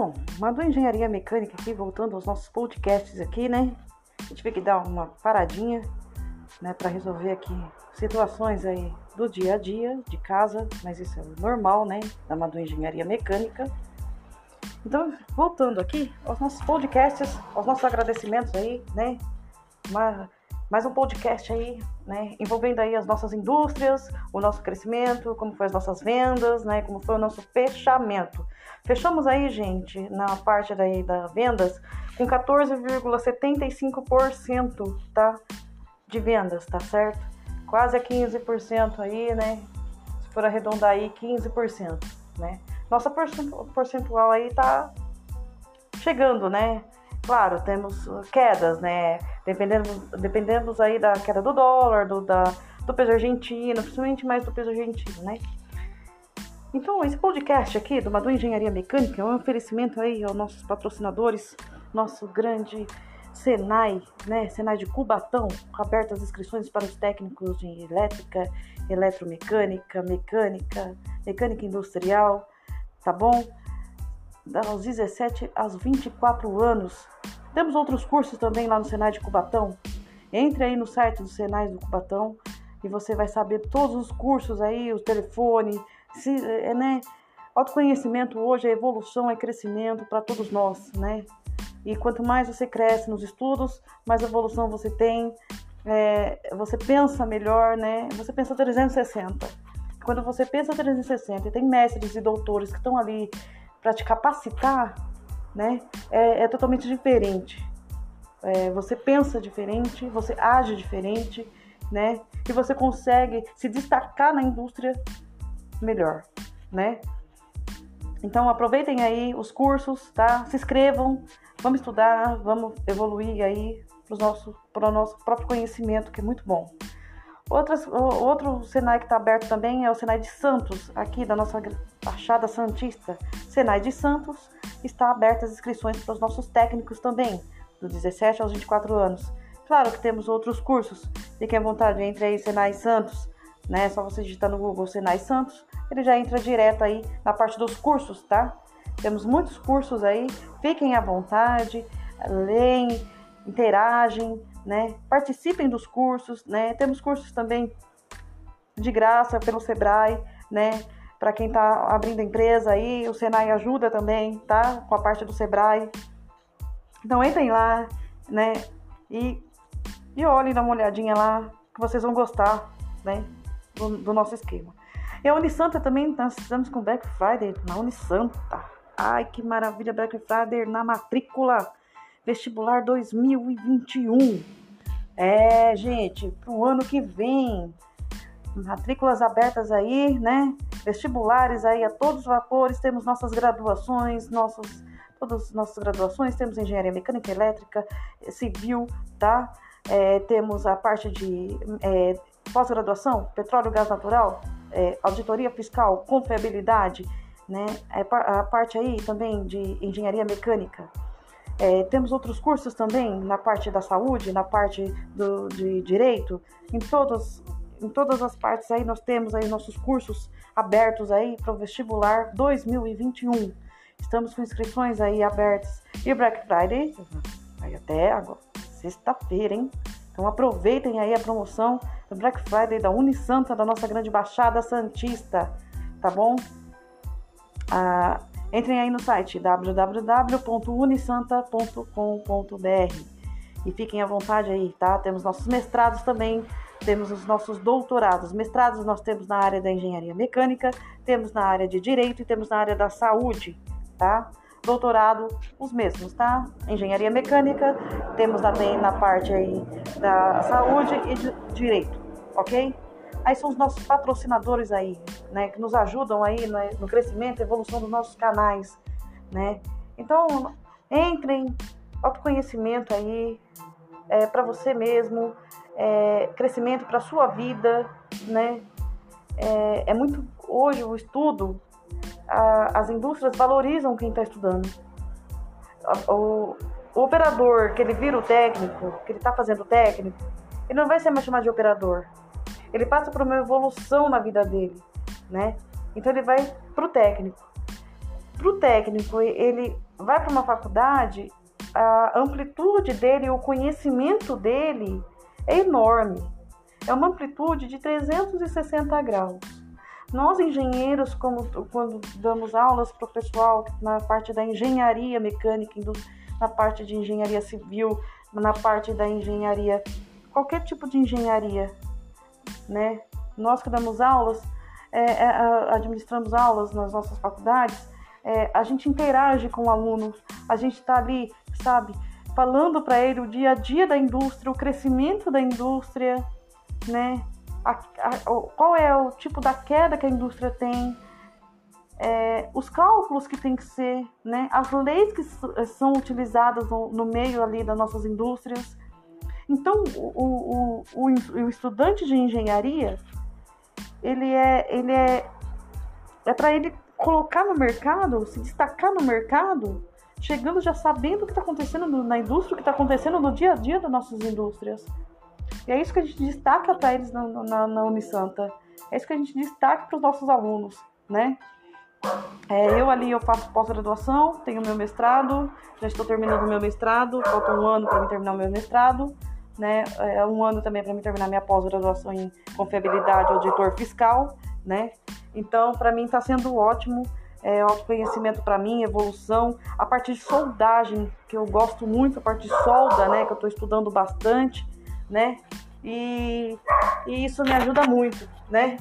Bom, mandou engenharia mecânica aqui, voltando aos nossos podcasts aqui, né? A gente tem que dar uma paradinha, né, para resolver aqui situações aí do dia a dia, de casa, mas isso é normal, né, da Madu Engenharia Mecânica. Então, voltando aqui aos nossos podcasts, aos nossos agradecimentos aí, né? Uma, mais um podcast aí, né? Envolvendo aí as nossas indústrias, o nosso crescimento, como foi as nossas vendas, né? Como foi o nosso fechamento. Fechamos aí, gente, na parte daí da vendas com 14,75%, tá? De vendas, tá certo? Quase a 15% aí, né? Se for arredondar aí, 15%, né? Nossa percentual aí tá chegando, né? Claro, temos quedas, né? Dependendo, dependendo aí da queda do dólar, do, da, do peso argentino, principalmente mais do peso argentino, né? Então, esse podcast aqui do Madu Engenharia Mecânica é um oferecimento aí aos nossos patrocinadores, nosso grande Senai, né? Senai de Cubatão, abertas as inscrições para os técnicos de elétrica, eletromecânica, mecânica, mecânica industrial, tá bom? Das 17 aos 24 anos. Temos outros cursos também lá no Senai de Cubatão. Entre aí no site do Senai do Cubatão e você vai saber todos os cursos aí, o telefone, se, é, né? Autoconhecimento hoje é evolução, é crescimento para todos nós, né? E quanto mais você cresce nos estudos, mais evolução você tem, é, você pensa melhor, né? Você pensa 360. Quando você pensa 360 e tem mestres e doutores que estão ali para te capacitar, né? É, é totalmente diferente. É, você pensa diferente, você age diferente, né? E você consegue se destacar na indústria melhor, né? Então aproveitem aí os cursos, tá? Se inscrevam, vamos estudar, vamos evoluir aí para o nosso, nosso próprio conhecimento, que é muito bom. Outras, outro Senai que está aberto também é o Senai de Santos, aqui da nossa Baixada Santista. Senai de Santos está aberto as inscrições para os nossos técnicos também, dos 17 aos 24 anos. Claro que temos outros cursos, fiquem à vontade, entre aí Senai Santos, né? Só você digitar no Google Senai Santos, ele já entra direto aí na parte dos cursos, tá? Temos muitos cursos aí, fiquem à vontade, leem, interagem, né? Participem dos cursos, né? Temos cursos também de graça pelo Sebrae, né? Para quem está abrindo empresa aí, o Senai ajuda também, tá? Com a parte do Sebrae. Então entrem lá, né? E, e olhem, dá uma olhadinha lá, que vocês vão gostar, né? Do, do nosso esquema. E a Unisanta também, nós estamos com Black Friday na Unisanta. Ai, que maravilha, Black Friday na matrícula vestibular 2021. É, gente, pro ano que vem. Matrículas abertas aí, né? Vestibulares aí a todos os vapores. Temos nossas graduações, nossos, todas as nossas graduações. Temos engenharia mecânica, elétrica, civil, tá? É, temos a parte de é, pós-graduação, petróleo, gás natural, é, auditoria fiscal, confiabilidade, né? É, a parte aí também de engenharia mecânica, é, temos outros cursos também na parte da saúde, na parte do, de direito, em todas, em todas as partes aí nós temos aí nossos cursos abertos aí para o vestibular 2021. Estamos com inscrições aí abertas e Black Friday aí até agora sexta-feira, hein? Então aproveitem aí a promoção do Black Friday da Unisanta da nossa grande Baixada Santista, tá bom? Ah, Entrem aí no site www.unisanta.com.br e fiquem à vontade aí, tá? Temos nossos mestrados também, temos os nossos doutorados. Mestrados nós temos na área da engenharia mecânica, temos na área de direito e temos na área da saúde, tá? Doutorado, os mesmos, tá? Engenharia mecânica, temos também na parte aí da saúde e de direito, ok? Aí são os nossos patrocinadores aí, né, que nos ajudam aí no crescimento e evolução dos nossos canais, né? Então, entrem, autoconhecimento aí é, para você mesmo, é, crescimento para sua vida, né? É, é, muito hoje o estudo, a, as indústrias valorizam quem está estudando. O, o, operador que ele vira o técnico, que ele está fazendo técnico, ele não vai ser mais chamado de operador, ele passa por uma evolução na vida dele, né? Então ele vai pro técnico. para o técnico, ele vai para uma faculdade, a amplitude dele, o conhecimento dele é enorme. É uma amplitude de 360 graus. Nós, engenheiros, como, quando damos aulas para o pessoal na parte da engenharia mecânica, na parte de engenharia civil, na parte da engenharia, qualquer tipo de engenharia, né? Nós que damos aulas, é, é, administramos aulas nas nossas faculdades, é, a gente interage com o aluno, a gente está ali, sabe, falando para ele o dia a dia da indústria, o crescimento da indústria, né? A, a, qual é o tipo da queda que a indústria tem, é, os cálculos que tem que ser, né? As leis que são utilizadas no, no meio ali das nossas indústrias. Então, o, o, o, o estudante de engenharia, ele é, ele é, é para ele colocar no mercado, se destacar no mercado, chegando já sabendo o que está acontecendo na indústria, o que está acontecendo no dia a dia das nossas indústrias. E é isso que a gente destaca para eles na, na, na Unisanta. É isso que a gente destaca para os nossos alunos, né? É, eu ali eu faço pós-graduação, tenho meu mestrado, já estou terminando meu mestrado, falta um ano para terminar o meu mestrado, né? É um ano também para mim terminar minha pós-graduação em confiabilidade auditor fiscal, né? Então, para mim está sendo ótimo, é, autoconhecimento para mim, evolução, a parte de soldagem, que eu gosto muito, a parte de solda, né, que eu estou estudando bastante, né? E, e isso me ajuda muito, né?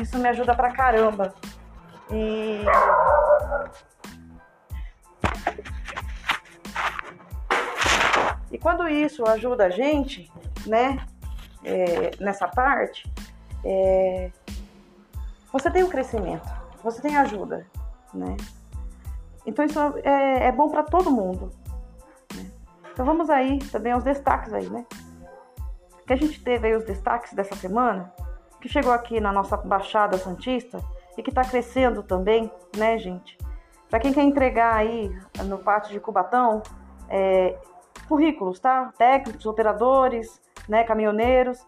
Isso me ajuda pra caramba. E E quando isso ajuda a gente, né, é, nessa parte, é, você tem o um crescimento, você tem ajuda, né? Então isso é, é bom para todo mundo. Né? Então vamos aí também aos destaques aí, né? Que a gente teve aí os destaques dessa semana, que chegou aqui na nossa Baixada Santista e que está crescendo também, né, gente? Para quem quer entregar aí no pátio de Cubatão, é, currículos, tá? Técnicos, operadores, né, caminhoneiros,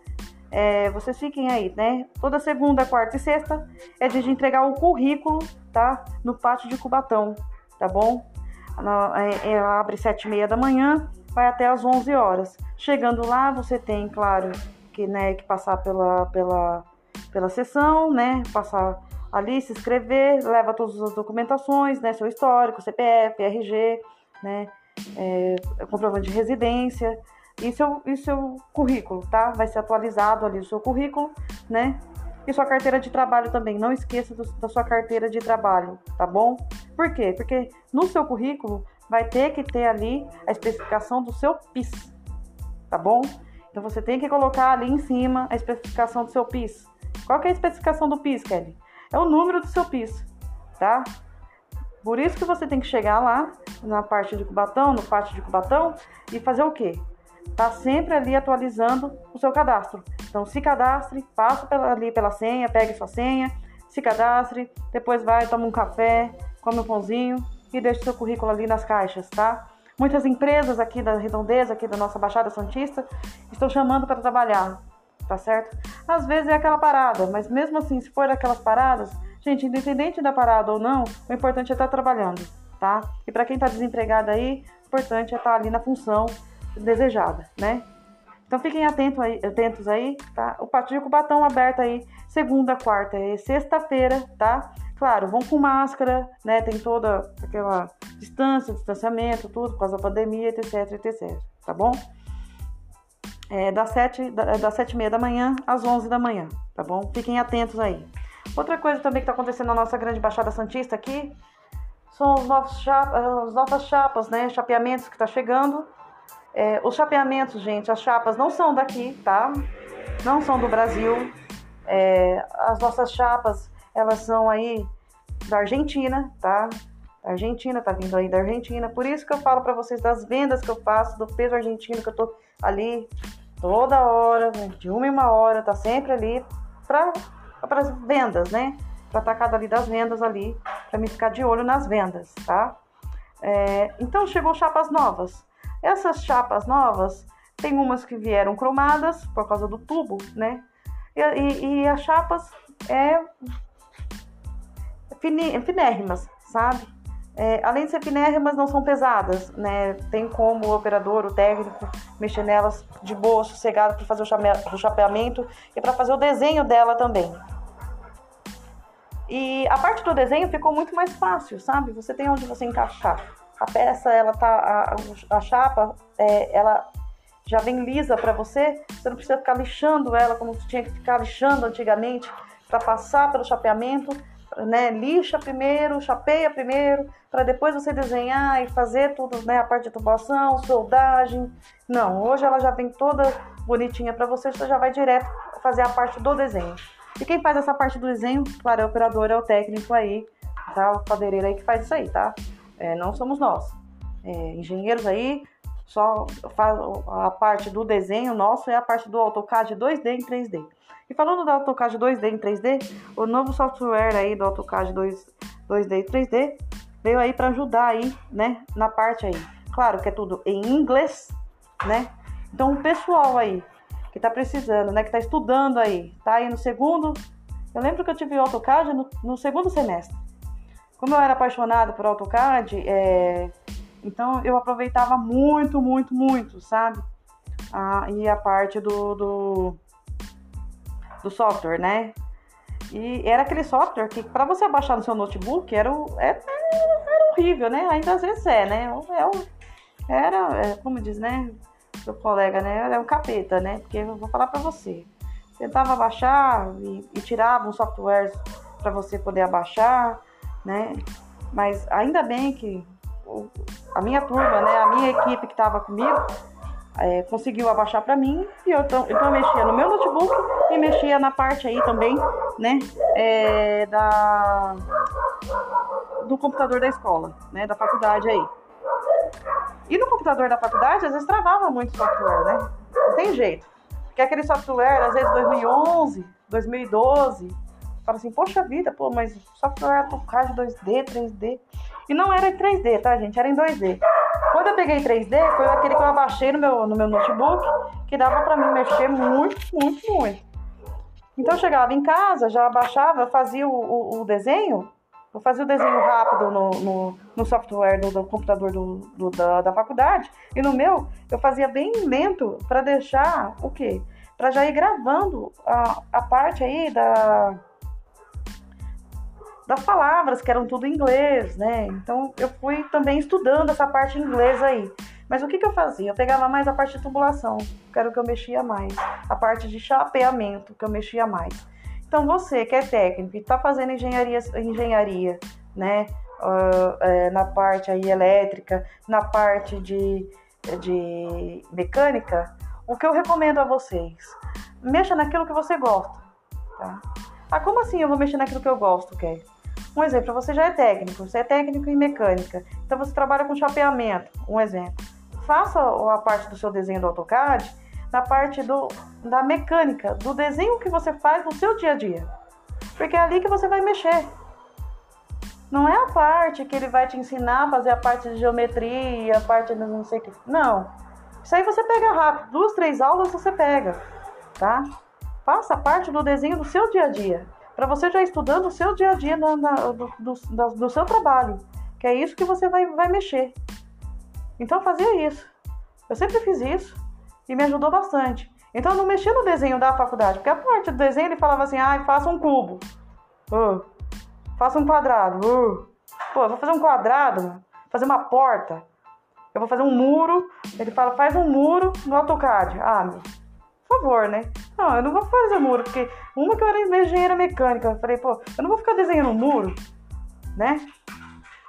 é, vocês fiquem aí, né? Toda segunda, quarta e sexta é dia de entregar o currículo, tá? No pátio de Cubatão, tá bom? É, é, abre sete e meia da manhã, vai até às onze horas. Chegando lá, você tem, claro, que, né, que passar pela, pela, pela sessão, né? Passar ali, se inscrever, leva todas as documentações, né? Seu histórico, CPF, RG, né? É, comprovante de residência e seu, e seu currículo, tá? Vai ser atualizado ali o seu currículo, né? E sua carteira de trabalho também. Não esqueça do, da sua carteira de trabalho, tá bom? Por quê? Porque no seu currículo vai ter que ter ali a especificação do seu PIS, tá bom? Então você tem que colocar ali em cima a especificação do seu PIS. Qual é a especificação do PIS, Kelly? É o número do seu PIS, tá? Por isso que você tem que chegar lá na parte de Cubatão, no pátio de Cubatão e fazer o quê? Tá sempre ali atualizando o seu cadastro. Então se cadastre, passa ali pela senha, pegue sua senha, se cadastre, depois vai, toma um café, come um pãozinho e deixa seu currículo ali nas caixas, tá? Muitas empresas aqui da Redondeza, aqui da nossa Baixada Santista, estão chamando para trabalhar tá certo? Às vezes é aquela parada, mas mesmo assim, se for aquelas paradas, gente, independente da parada ou não, o importante é estar tá trabalhando, tá? E para quem tá desempregado aí, o importante é estar tá ali na função desejada, né? Então fiquem atentos aí, atentos aí, tá? O Pátio de Cubatão aberto aí segunda, quarta e sexta-feira, tá? Claro, vão com máscara, né? Tem toda aquela distância, distanciamento, tudo por causa da pandemia, etc, etc, tá bom? é, das, 7, das 7 e meia da manhã às 11 da manhã, tá bom? Fiquem atentos aí. Outra coisa também que está acontecendo na nossa grande Baixada Santista aqui são os novos chapa, as novas chapas, né? Chapeamentos que está chegando. É, os chapeamentos, gente, as chapas não são daqui, tá? Não são do Brasil. É, as nossas chapas, elas são aí da Argentina, tá? Argentina tá vindo aí da Argentina. Por isso que eu falo para vocês das vendas que eu faço, do peso argentino que eu tô ali toda hora, de uma em uma hora, tá sempre ali para as vendas, né? Para estar cada ali das vendas ali, para me ficar de olho nas vendas, tá? É, então chegou chapas novas. Essas chapas novas, tem umas que vieram cromadas por causa do tubo, né? E, e, e as chapas é finérrimas, sabe? é, além de ser finérrimas, não são pesadas, né? Tem como o operador, o técnico, mexer nelas de boa, sossegado, para fazer o chapeamento e para fazer o desenho dela também. E a parte do desenho ficou muito mais fácil, sabe? Você tem onde você encaixar. A peça, ela tá, a, a chapa, é, ela já vem lisa para você. Você não precisa ficar lixando ela como tinha que ficar lixando antigamente para passar pelo chapeamento né, lixa primeiro, chapeia primeiro, para depois você desenhar e fazer tudo, né, a parte de tubação, soldagem. Não, hoje ela já vem toda bonitinha para você, você já vai direto fazer a parte do desenho. E quem faz essa parte do desenho, claro, é o operador, é o técnico aí, tá? O padeireiro aí que faz isso aí, tá? É, não somos nós. É, engenheiros aí, só faz a parte do desenho nosso é a parte do AutoCAD 2D em 3D. E falando do AutoCAD 2D em 3D, o novo software aí do AutoCAD 2, 2D e 3D veio aí para ajudar aí, né, na parte aí. Claro que é tudo em inglês, né? Então o pessoal aí que tá precisando, né, que tá estudando aí, tá aí no segundo. Eu lembro que eu tive o AutoCAD no, no segundo semestre. Como eu era apaixonado por AutoCAD, é, então eu aproveitava muito, muito, muito, sabe? Ah, e a parte do, do do software, né? E era aquele software que para você baixar no seu notebook era, era, é, era, horrível, né? Ainda às vezes é, né? É, era, é, como diz, né? Seu colega, né? Era um capeta, né? Porque eu vou falar para você. Tentava baixar e, e tirava um software para você poder abaixar, né? Mas ainda bem que a minha turma, né? A minha equipe que estava comigo é, conseguiu abaixar para mim e eu então eu mexia no meu notebook e mexia na parte aí também, né, é, da do computador da escola, né, da faculdade aí. E no computador da faculdade às vezes travava muito o software, né? Não tem jeito. Porque aquele software às vezes 2011, 2012, fala assim, poxa vida, pô, mas software AutoCAD 2D, 3D. E não era em 3D, tá, gente? Era em 2D. Quando eu peguei 3D, foi aquele que eu abaixei no meu, no meu notebook, que dava para mim mexer muito, muito, muito. Então eu chegava em casa, já abaixava, fazia o, o, o desenho, eu fazia o desenho rápido no, no, no software do, do computador do, do, da, da faculdade, e no meu eu fazia bem lento para deixar o quê? Para já ir gravando a, a parte aí da das palavras, que eram tudo em inglês, né? Então eu fui também estudando essa parte em inglês aí. Mas o que, que eu fazia? Eu pegava mais a parte de tubulação, que era o que eu mexia mais. A parte de chapeamento, que eu mexia mais. Então você que é técnico e está fazendo engenharia, engenharia né? Uh, é, na parte aí elétrica, na parte de, de mecânica, o que eu recomendo a vocês? Mexa naquilo que você gosta, tá? Ah, como assim eu vou mexer naquilo que eu gosto, Kelly? Um exemplo, você já é técnico, você é técnico em mecânica, então você trabalha com chapeamento, um exemplo. Faça a parte do seu desenho do AutoCAD na parte do, da mecânica, do desenho que você faz no seu dia a dia. Porque é ali que você vai mexer. Não é a parte que ele vai te ensinar a fazer a parte de geometria, a parte de não sei o que. Não. Isso aí você pega rápido. Duas, três aulas você pega, tá? Faça parte do desenho do seu dia a dia para você já estudando o seu dia a dia na, na, do, do, do, seu trabalho, que é isso que você vai, vai mexer. Então fazia isso. Eu sempre fiz isso e me ajudou bastante. Então eu não mexia no desenho da faculdade, porque a parte do desenho ele falava assim, ah, faça um cubo, uh, faça um quadrado, uh. pô, eu vou fazer um quadrado, fazer uma porta, eu vou fazer um muro, ele fala, faz um muro no AutoCAD. Ah, meu, favor, né? Não, eu não vou fazer muro, porque uma que eu era engenheira mecânica, eu falei, pô, eu não vou ficar desenhando muro, né?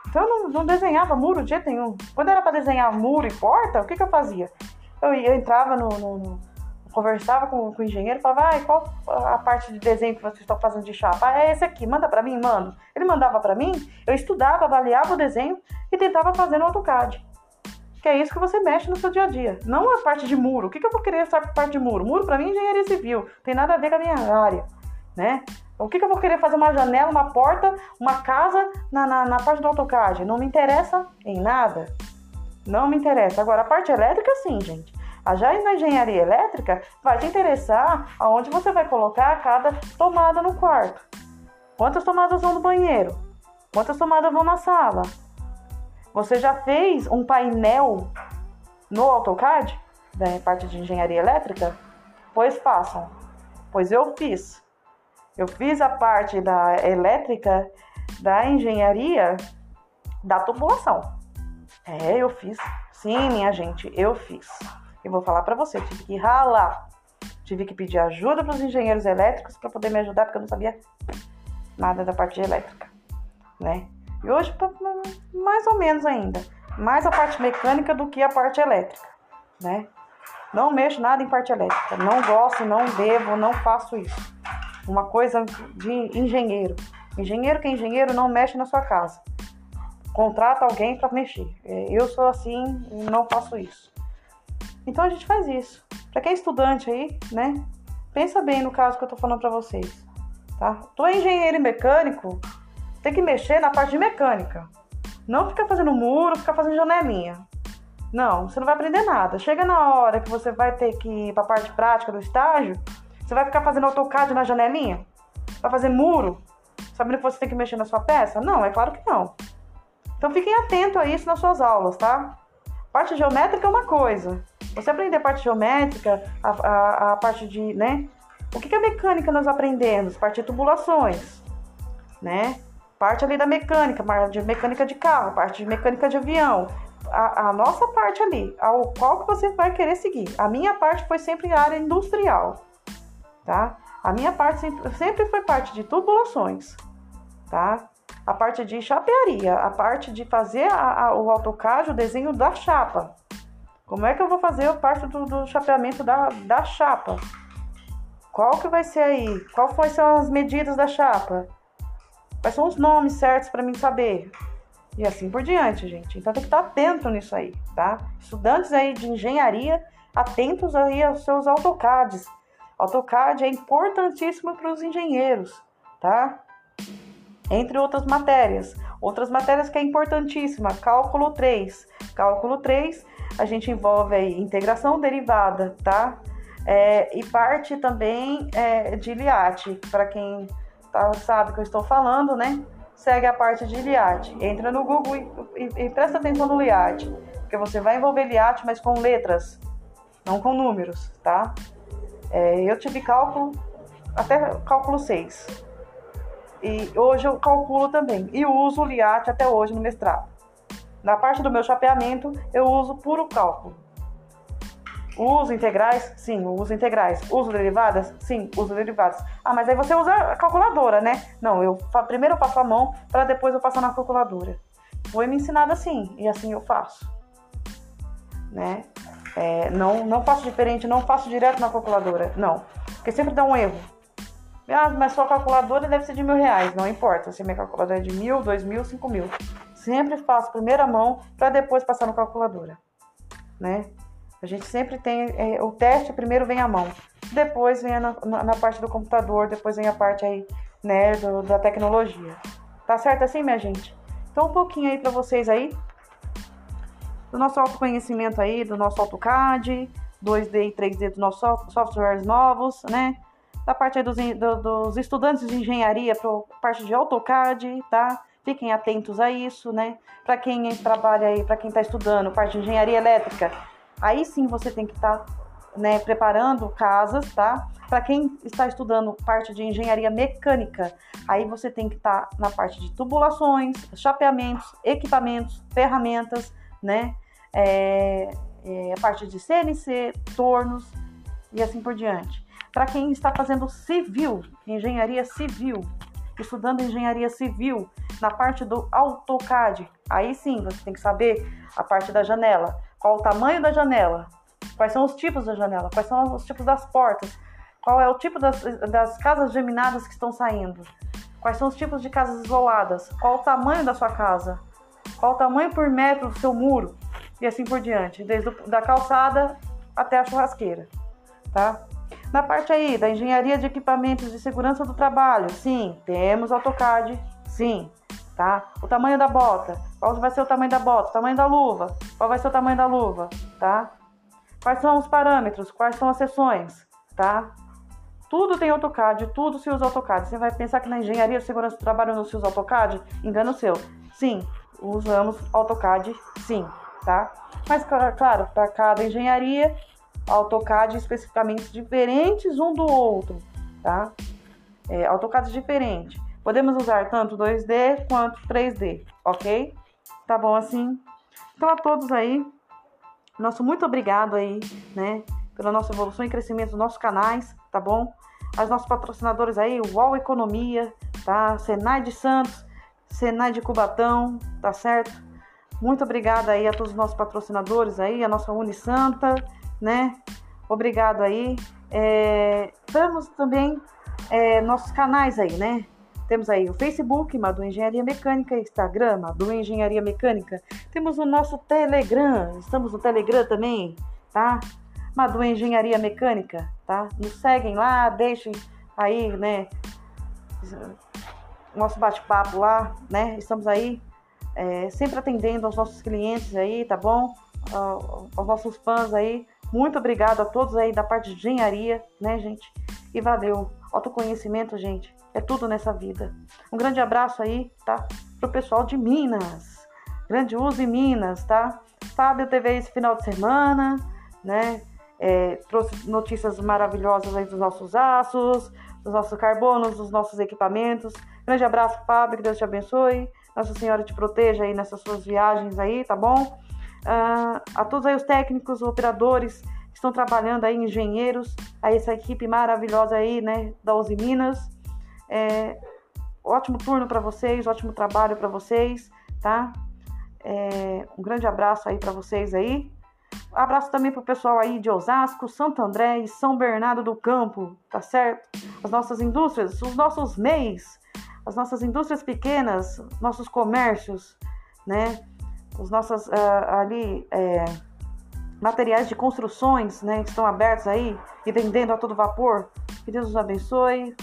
Então eu não, não desenhava muro de jeito nenhum. Quando era para desenhar muro e porta, o que, que eu fazia? Eu, eu entrava no, no, no conversava com, com, o engenheiro, falava, ah, qual a parte de desenho que vocês estão fazendo de chapa? Ah, é esse aqui, manda para mim, mano. Ele mandava para mim, eu estudava, avaliava o desenho e tentava fazer no AutoCAD que é isso que você mexe no seu dia a dia. Não a parte de muro. O que, que eu vou querer essa parte de muro? Muro para mim é engenharia civil, tem nada a ver com a minha área, né? O que, que eu vou querer fazer uma janela, uma porta, uma casa na, na, na parte do AutoCAD? Não me interessa em nada. Não me interessa. Agora, a parte elétrica, sim, gente. A já na engenharia elétrica vai te interessar aonde você vai colocar cada tomada no quarto. Quantas tomadas vão no banheiro? Quantas tomadas vão na sala? Você já fez um painel no AutoCAD, da parte de engenharia elétrica? Pois façam. Pois eu fiz. Eu fiz a parte da elétrica, da engenharia, da tubulação. É, eu fiz. Sim, minha gente, eu fiz. E vou falar para você, tive que ralar. Tive que pedir ajuda para os engenheiros elétricos para poder me ajudar, porque eu não sabia nada da parte elétrica, né? E hoje, mais ou menos ainda. Mais a parte mecânica do que a parte elétrica, né? Não mexo nada em parte elétrica. Não gosto, não devo, não faço isso. Uma coisa de engenheiro. Engenheiro que é engenheiro não mexe na sua casa. Contrata alguém para mexer. É, eu sou assim, não faço isso. Então a gente faz isso. Para quem é estudante aí, né? Pensa bem no caso que eu tô falando para vocês, tá? Tu é engenheiro mecânico, tem que mexer na parte de mecânica. Não fica fazendo muro, fica fazendo janelinha. Não, você não vai aprender nada. Chega na hora que você vai ter que ir para parte prática do estágio, você vai ficar fazendo AutoCAD na janelinha? Vai fazer muro? Sabendo que você tem que mexer na sua peça? Não, é claro que não. Então fiquem atentos a isso nas suas aulas, tá? Parte geométrica é uma coisa. Você aprender a parte geométrica, a, a, a parte de, né? O que, que é mecânica nós aprendemos? Parte de tubulações, né? parte ali da mecânica, de mecânica de carro, parte de mecânica de avião. A, a, nossa parte ali, ao qual que você vai querer seguir. A minha parte foi sempre área industrial, tá? A minha parte sempre, sempre foi parte de tubulações, tá? A parte de chapearia, a parte de fazer a, a, o AutoCAD, o desenho da chapa. Como é que eu vou fazer a parte do, do chapeamento da, da chapa? Qual que vai ser aí? Qual são as medidas da chapa? Quais são os nomes certos para mim saber? E assim por diante, gente. Então tem que estar atento nisso aí, tá? Estudantes aí de engenharia, atentos aí aos seus AutoCADs. AutoCAD é importantíssimo para os engenheiros, tá? Entre outras matérias. Outras matérias que é importantíssima, cálculo 3. Cálculo 3, a gente envolve aí integração derivada, tá? É, e parte também é, de LIAT, para quem tá, sabe que eu estou falando, né? Segue a parte de LIAT. Entra no Google e, e, e presta atenção no LIAT, porque você vai envolver LIAT, mas com letras, não com números, tá? É, eu tive cálculo até cálculo 6. E hoje eu calculo também. E uso o LIAT até hoje no mestrado. Na parte do meu chapeamento, eu uso puro cálculo. Uso integrais? Sim, uso integrais. Uso derivadas? Sim, uso derivadas. Ah, mas aí você usa a calculadora, né? Não, eu primeiro eu passo a mão para depois eu passar na calculadora. Foi me ensinado assim e assim eu faço, né? É, não, não faço diferente, não faço direto na calculadora, não, porque sempre dá um erro. Ah, mas sua calculadora deve ser de mil reais, não importa se minha calculadora é de mil, dois mil, cinco mil. Sempre faço primeira mão para depois passar na calculadora, né? A gente sempre tem é, o teste, primeiro vem a mão, depois vem na, na, na, parte do computador, depois vem a parte aí, né, do, da tecnologia. Tá certo assim, minha gente? Então, um pouquinho aí para vocês aí do nosso autoconhecimento aí, do nosso AutoCAD, 2D e 3D dos nossos softwares novos, né? Da parte dos, do, dos estudantes de engenharia para parte de AutoCAD, tá? Fiquem atentos a isso, né? Para quem trabalha aí, para quem está estudando parte de engenharia elétrica, Aí sim você tem que estar tá, né, preparando casas, tá? Para quem está estudando parte de engenharia mecânica, aí você tem que estar tá na parte de tubulações, chapeamentos, equipamentos, ferramentas, né? É, é, a parte de CNC, tornos e assim por diante. Para quem está fazendo civil, engenharia civil, estudando engenharia civil, na parte do AutoCAD, aí sim você tem que saber a parte da janela, qual o tamanho da janela? Quais são os tipos da janela? Quais são os tipos das portas? Qual é o tipo das, das casas geminadas que estão saindo? Quais são os tipos de casas isoladas? Qual o tamanho da sua casa? Qual o tamanho por metro do seu muro? E assim por diante, desde o, da calçada até a churrasqueira, tá? Na parte aí da engenharia de equipamentos de segurança do trabalho, sim, temos AutoCAD, sim, tá? O tamanho da bota, qual vai ser o tamanho da bota, o tamanho da luva, qual vai ser o tamanho da luva, tá? Quais são os parâmetros, quais são as seções, tá? Tudo tem AutoCAD, tudo se usa AutoCAD. Você vai pensar que na engenharia de segurança do trabalho não se usa AutoCAD? Engano seu. Sim, usamos AutoCAD sim, tá? Mas, claro, para cada engenharia, AutoCAD especificamente diferentes um do outro, tá? É, AutoCAD diferente. Podemos usar tanto 2D quanto 3D, ok? Tá bom assim? Então a todos aí, nosso muito obrigado aí, né? Pela nossa evolução e crescimento dos nossos canais, tá bom? As nossos patrocinadores aí, UOL Economia, tá? Senai de Santos, Senai de Cubatão, tá certo? Muito obrigada aí a todos os nossos patrocinadores aí, a nossa Unisanta, né? Obrigado aí. É, temos também é, nossos canais aí, né? Temos aí o Facebook, Madu Engenharia Mecânica, Instagram, Madu Engenharia Mecânica. Temos o nosso Telegram, estamos no Telegram também, tá? Madu Engenharia Mecânica, tá? Nos seguem lá, deixem aí, né? Nosso bate-papo lá, né? Estamos aí é, sempre atendendo aos nossos clientes aí, tá bom? aos nossos fãs aí. Muito obrigado a todos aí da parte de engenharia, né, gente? E valeu. Autoconhecimento, gente, é tudo nessa vida. Um grande abraço aí, tá? Pro pessoal de Minas. Grande uso em Minas, tá? Fábio TV esse final de semana, né? É, trouxe notícias maravilhosas aí dos nossos aços, dos nossos carbonos, dos nossos equipamentos. Grande abraço, Fábio, que Deus te abençoe. Nossa Senhora te proteja aí nessas suas viagens aí, tá bom? Uh, a todos aí os técnicos, operadores que estão trabalhando aí, engenheiros, a essa equipe maravilhosa aí, né, da Uzi Minas. É, ótimo turno para vocês, ótimo trabalho para vocês, tá? É, um grande abraço aí para vocês aí. Abraço também pro pessoal aí de Osasco, Santo André e São Bernardo do Campo, tá certo? As nossas indústrias, os nossos MEIs, as nossas indústrias pequenas, nossos comércios, né? Os nossos uh, ali é, materiais de construções, né, que estão abertos aí e vendendo a todo vapor. Que Deus os abençoe.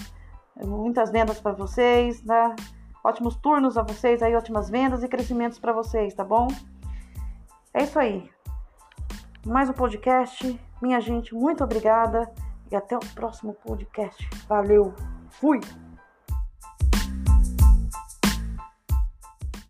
Muitas vendas para vocês, né? Ótimos turnos a vocês aí, ótimas vendas e crescimentos para vocês, tá bom? É isso aí. Mais um podcast. Minha gente, muito obrigada e até o próximo podcast. Valeu. Fui.